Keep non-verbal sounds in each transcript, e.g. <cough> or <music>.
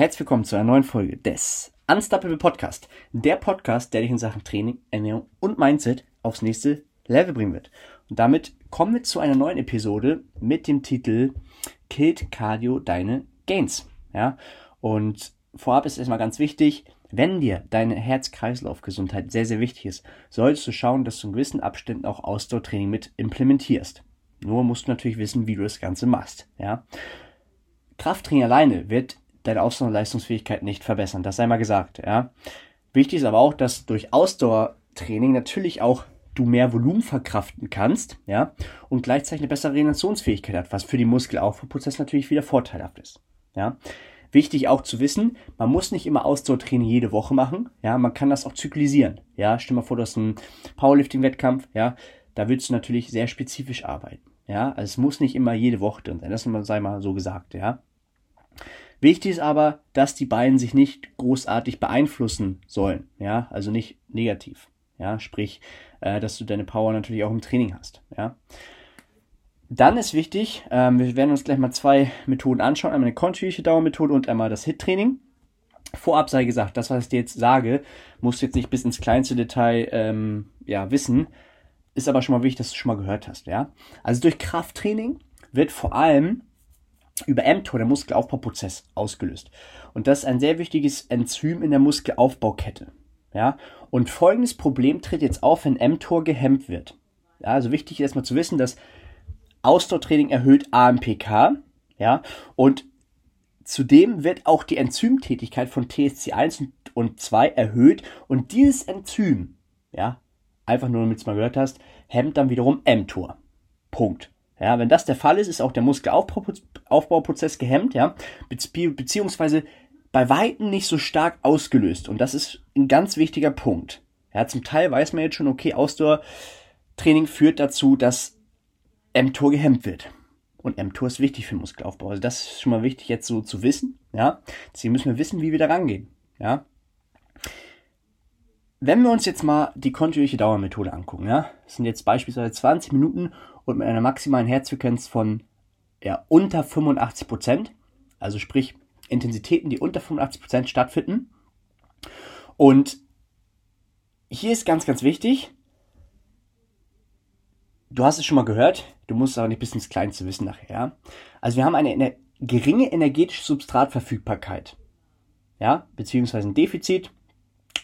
herzlich willkommen zu einer neuen Folge des Unstoppable Podcast. Der Podcast, der dich in Sachen Training, Ernährung und Mindset aufs nächste Level bringen wird. Und damit kommen wir zu einer neuen Episode mit dem Titel Killed Cardio deine Gains. Ja, und vorab ist erstmal ganz wichtig, wenn dir deine Herz-Kreislauf-Gesundheit sehr, sehr wichtig ist, solltest du schauen, dass du in gewissen Abständen auch Ausdauertraining mit implementierst. Nur musst du natürlich wissen, wie du das Ganze machst. Ja? Krafttraining alleine wird deine Ausdauer- und Leistungsfähigkeit nicht verbessern. Das sei mal gesagt. Ja? Wichtig ist aber auch, dass durch Ausdauertraining natürlich auch du mehr Volumen verkraften kannst, ja, und gleichzeitig eine bessere Regenerationsfähigkeit hat, was für den Muskelaufbauprozess natürlich wieder vorteilhaft ist, ja. Wichtig auch zu wissen, man muss nicht immer Ausdauertraining jede Woche machen. Ja, man kann das auch zyklisieren. Ja, stell mal vor, du hast einen Powerlifting-Wettkampf. Ja, da willst du natürlich sehr spezifisch arbeiten. Ja, also es muss nicht immer jede Woche drin sein. Das sei mal so gesagt. Ja. Wichtig ist aber, dass die beiden sich nicht großartig beeinflussen sollen. Ja, also nicht negativ. Ja, sprich, äh, dass du deine Power natürlich auch im Training hast. Ja. Dann ist wichtig, ähm, wir werden uns gleich mal zwei Methoden anschauen. Einmal eine kontinuierliche Dauermethode und einmal das HIT-Training. Vorab sei gesagt, das, was ich dir jetzt sage, musst du jetzt nicht bis ins kleinste Detail ähm, ja, wissen. Ist aber schon mal wichtig, dass du schon mal gehört hast. Ja? Also durch Krafttraining wird vor allem über mTOR der Muskelaufbauprozess ausgelöst. Und das ist ein sehr wichtiges Enzym in der Muskelaufbaukette. Ja? Und folgendes Problem tritt jetzt auf, wenn mTOR gehemmt wird. Ja, also wichtig ist erstmal zu wissen, dass Ausdauertraining erhöht AMPK, ja, und zudem wird auch die Enzymtätigkeit von TSC1 und 2 erhöht und dieses Enzym, ja, einfach nur damit du es mal gehört hast, hemmt dann wiederum mTOR. Punkt. Ja, wenn das der Fall ist, ist auch der Muskelaufbauprozess gehemmt, ja, beziehungsweise bei Weitem nicht so stark ausgelöst. Und das ist ein ganz wichtiger Punkt. Ja, zum Teil weiß man jetzt schon, okay, Ausdauertraining führt dazu, dass mTOR gehemmt wird. Und mTOR ist wichtig für Muskelaufbau. Also das ist schon mal wichtig jetzt so zu wissen. Ja, deswegen müssen wir wissen, wie wir da rangehen. Ja. Wenn wir uns jetzt mal die kontinuierliche Dauermethode angucken, ja, das sind jetzt beispielsweise 20 Minuten und mit einer maximalen Herzfrequenz von ja, unter 85 Prozent, also sprich Intensitäten, die unter 85 Prozent stattfinden. Und hier ist ganz, ganz wichtig, du hast es schon mal gehört, du musst es aber nicht bis ins Kleinste wissen nachher. Also wir haben eine, eine geringe energetische Substratverfügbarkeit, ja, beziehungsweise ein Defizit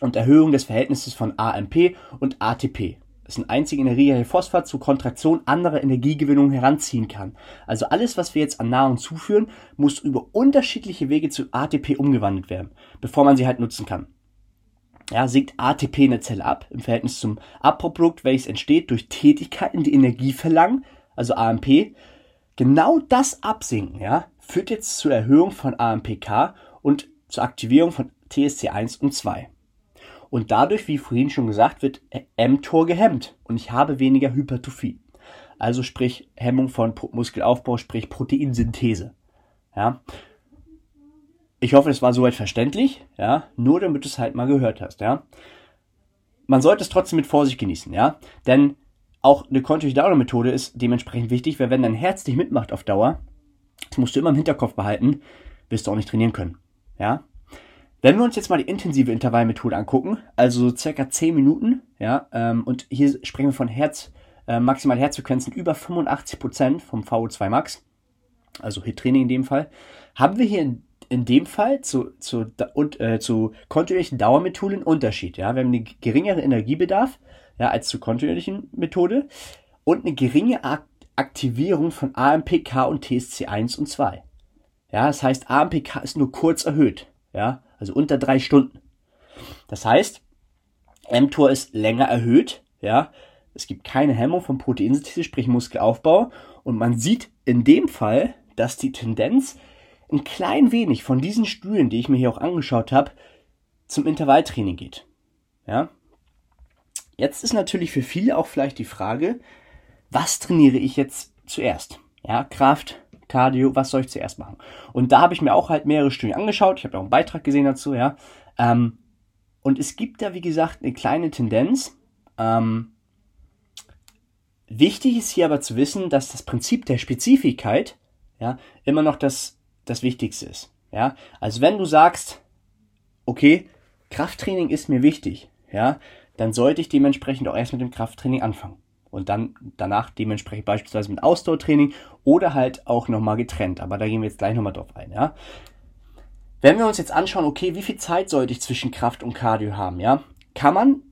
und Erhöhung des Verhältnisses von AMP und ATP. Ist ein einziger Energie, Phosphat zur Kontraktion anderer Energiegewinnung heranziehen kann. Also alles, was wir jetzt an Nahrung zuführen, muss über unterschiedliche Wege zu ATP umgewandelt werden, bevor man sie halt nutzen kann ja, sinkt ATP in der Zelle ab im Verhältnis zum Abbauprodukt, welches entsteht durch Tätigkeiten, die Energie verlangen, also AMP. Genau das Absinken ja, führt jetzt zur Erhöhung von AMPK und zur Aktivierung von TSC1 und 2. Und dadurch, wie vorhin schon gesagt, wird mTOR gehemmt und ich habe weniger Hypertrophie. Also sprich Hemmung von Muskelaufbau, sprich Proteinsynthese. Ja, ich hoffe, es war soweit verständlich, ja, nur damit du es halt mal gehört hast, ja. Man sollte es trotzdem mit Vorsicht genießen, ja, denn auch eine kontinuierliche Methode ist dementsprechend wichtig, weil wenn dein Herz dich mitmacht auf Dauer, das musst du immer im Hinterkopf behalten, wirst du auch nicht trainieren können, ja. Wenn wir uns jetzt mal die intensive Intervallmethode angucken, also so circa 10 Minuten, ja, ähm, und hier sprechen wir von Herz, äh, maximal Herzfrequenzen über 85% vom VO2 Max, also HIT-Training in dem Fall, haben wir hier in in dem Fall zu, zu, und, äh, zu kontinuierlichen Dauermethoden einen Unterschied. Ja? Wir haben einen geringeren Energiebedarf ja, als zur kontinuierlichen Methode und eine geringe Aktivierung von AMPK und TSC1 und 2. Ja, das heißt, AMPK ist nur kurz erhöht, ja, also unter drei Stunden. Das heißt, mTOR ist länger erhöht, ja, es gibt keine Hemmung von Proteinsynthese, sprich Muskelaufbau, und man sieht in dem Fall, dass die Tendenz ein klein wenig von diesen Stühlen, die ich mir hier auch angeschaut habe, zum Intervalltraining geht. Ja? Jetzt ist natürlich für viele auch vielleicht die Frage, was trainiere ich jetzt zuerst? Ja, Kraft, Cardio, was soll ich zuerst machen? Und da habe ich mir auch halt mehrere Studien angeschaut. Ich habe auch einen Beitrag gesehen dazu, ja. Ähm, und es gibt da, wie gesagt, eine kleine Tendenz. Ähm, wichtig ist hier aber zu wissen, dass das Prinzip der Spezifikkeit ja, immer noch das das Wichtigste ist. Ja, also wenn du sagst, okay, Krafttraining ist mir wichtig, ja, dann sollte ich dementsprechend auch erst mit dem Krafttraining anfangen. Und dann danach dementsprechend beispielsweise mit Ausdauertraining oder halt auch nochmal getrennt. Aber da gehen wir jetzt gleich nochmal drauf ein, ja. Wenn wir uns jetzt anschauen, okay, wie viel Zeit sollte ich zwischen Kraft und Cardio haben, ja, kann man,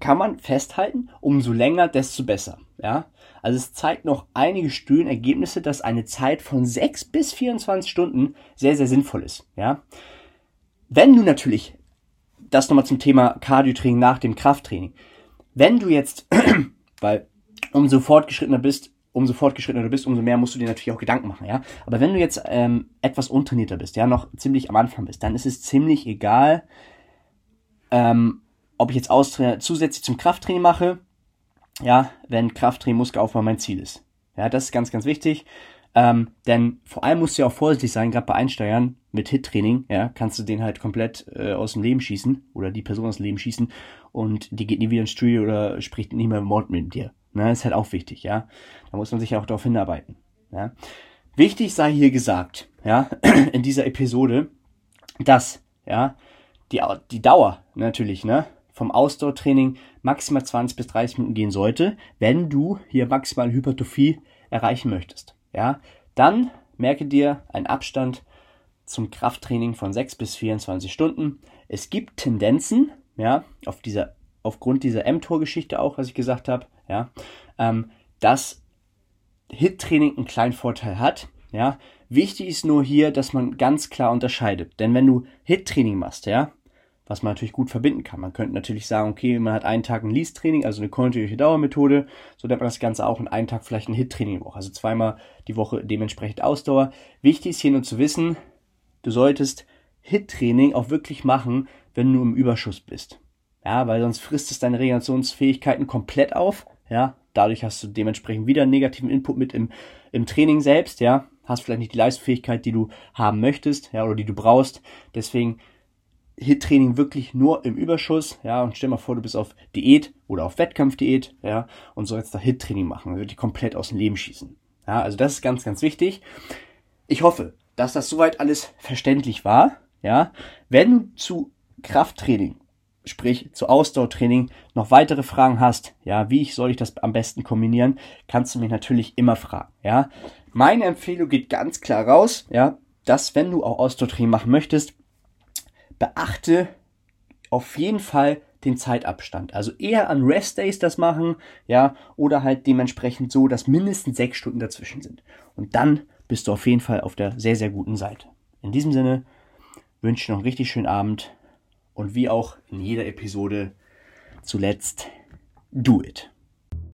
kann man festhalten, umso länger, desto besser, ja. Also es zeigt noch einige Studienergebnisse, dass eine Zeit von 6 bis 24 Stunden sehr, sehr sinnvoll ist, ja. Wenn du natürlich, das nochmal zum Thema Cardio-Training nach dem Krafttraining, wenn du jetzt, <clears throat> weil umso fortgeschrittener bist, umso fortgeschrittener du bist, umso mehr musst du dir natürlich auch Gedanken machen, ja. Aber wenn du jetzt ähm, etwas untrainierter bist, ja, noch ziemlich am Anfang bist, dann ist es ziemlich egal, ähm, ob ich jetzt zusätzlich zum Krafttraining mache, ja, wenn Krafttraining, Muskelaufbau mein Ziel ist. Ja, das ist ganz, ganz wichtig. Ähm, denn vor allem musst du ja auch vorsichtig sein, gerade bei Einsteigern mit Hit-Training, ja, kannst du den halt komplett äh, aus dem Leben schießen oder die Person aus dem Leben schießen und die geht nie wieder ins Studio oder spricht nie mehr Wort mit dir. Ne, ist halt auch wichtig, ja. Da muss man sich auch darauf hinarbeiten. Ja. Wichtig sei hier gesagt, ja, <clears throat> in dieser Episode, dass, ja, die, die Dauer natürlich, ne, vom Ausdauertraining maximal 20 bis 30 Minuten gehen sollte, wenn du hier maximal Hypertrophie erreichen möchtest. Ja, dann merke dir einen Abstand zum Krafttraining von 6 bis 24 Stunden. Es gibt Tendenzen, ja, auf dieser, aufgrund dieser mTOR-Geschichte auch, was ich gesagt habe, ja, ähm, dass HIT-Training einen kleinen Vorteil hat. Ja, wichtig ist nur hier, dass man ganz klar unterscheidet. Denn wenn du HIT-Training machst, ja, was man natürlich gut verbinden kann. Man könnte natürlich sagen, okay, man hat einen Tag ein Least-Training, also eine kontinuierliche Dauermethode, so nennt man das Ganze auch und einen Tag vielleicht ein Hit-Training die Woche, also zweimal die Woche dementsprechend Ausdauer. Wichtig ist hier nur zu wissen, du solltest Hit-Training auch wirklich machen, wenn du im Überschuss bist. Ja, weil sonst frisst es deine Regenerationsfähigkeiten komplett auf. Ja, dadurch hast du dementsprechend wieder einen negativen Input mit im, im Training selbst. Ja, hast vielleicht nicht die Leistungsfähigkeit, die du haben möchtest, ja, oder die du brauchst. Deswegen Hit-Training wirklich nur im Überschuss, ja, und stell mal vor, du bist auf Diät oder auf Wettkampfdiät, ja, und sollst da Hit-Training machen, dann wird die komplett aus dem Leben schießen. Ja, also das ist ganz, ganz wichtig. Ich hoffe, dass das soweit alles verständlich war, ja. Wenn du zu Krafttraining, sprich zu Ausdauertraining, noch weitere Fragen hast, ja, wie soll ich das am besten kombinieren, kannst du mich natürlich immer fragen, ja. Meine Empfehlung geht ganz klar raus, ja, dass wenn du auch Ausdauertraining machen möchtest, beachte auf jeden Fall den Zeitabstand. Also eher an Restdays das machen, ja, oder halt dementsprechend so, dass mindestens sechs Stunden dazwischen sind. Und dann bist du auf jeden Fall auf der sehr, sehr guten Seite. In diesem Sinne wünsche ich noch einen richtig schönen Abend und wie auch in jeder Episode zuletzt, do it.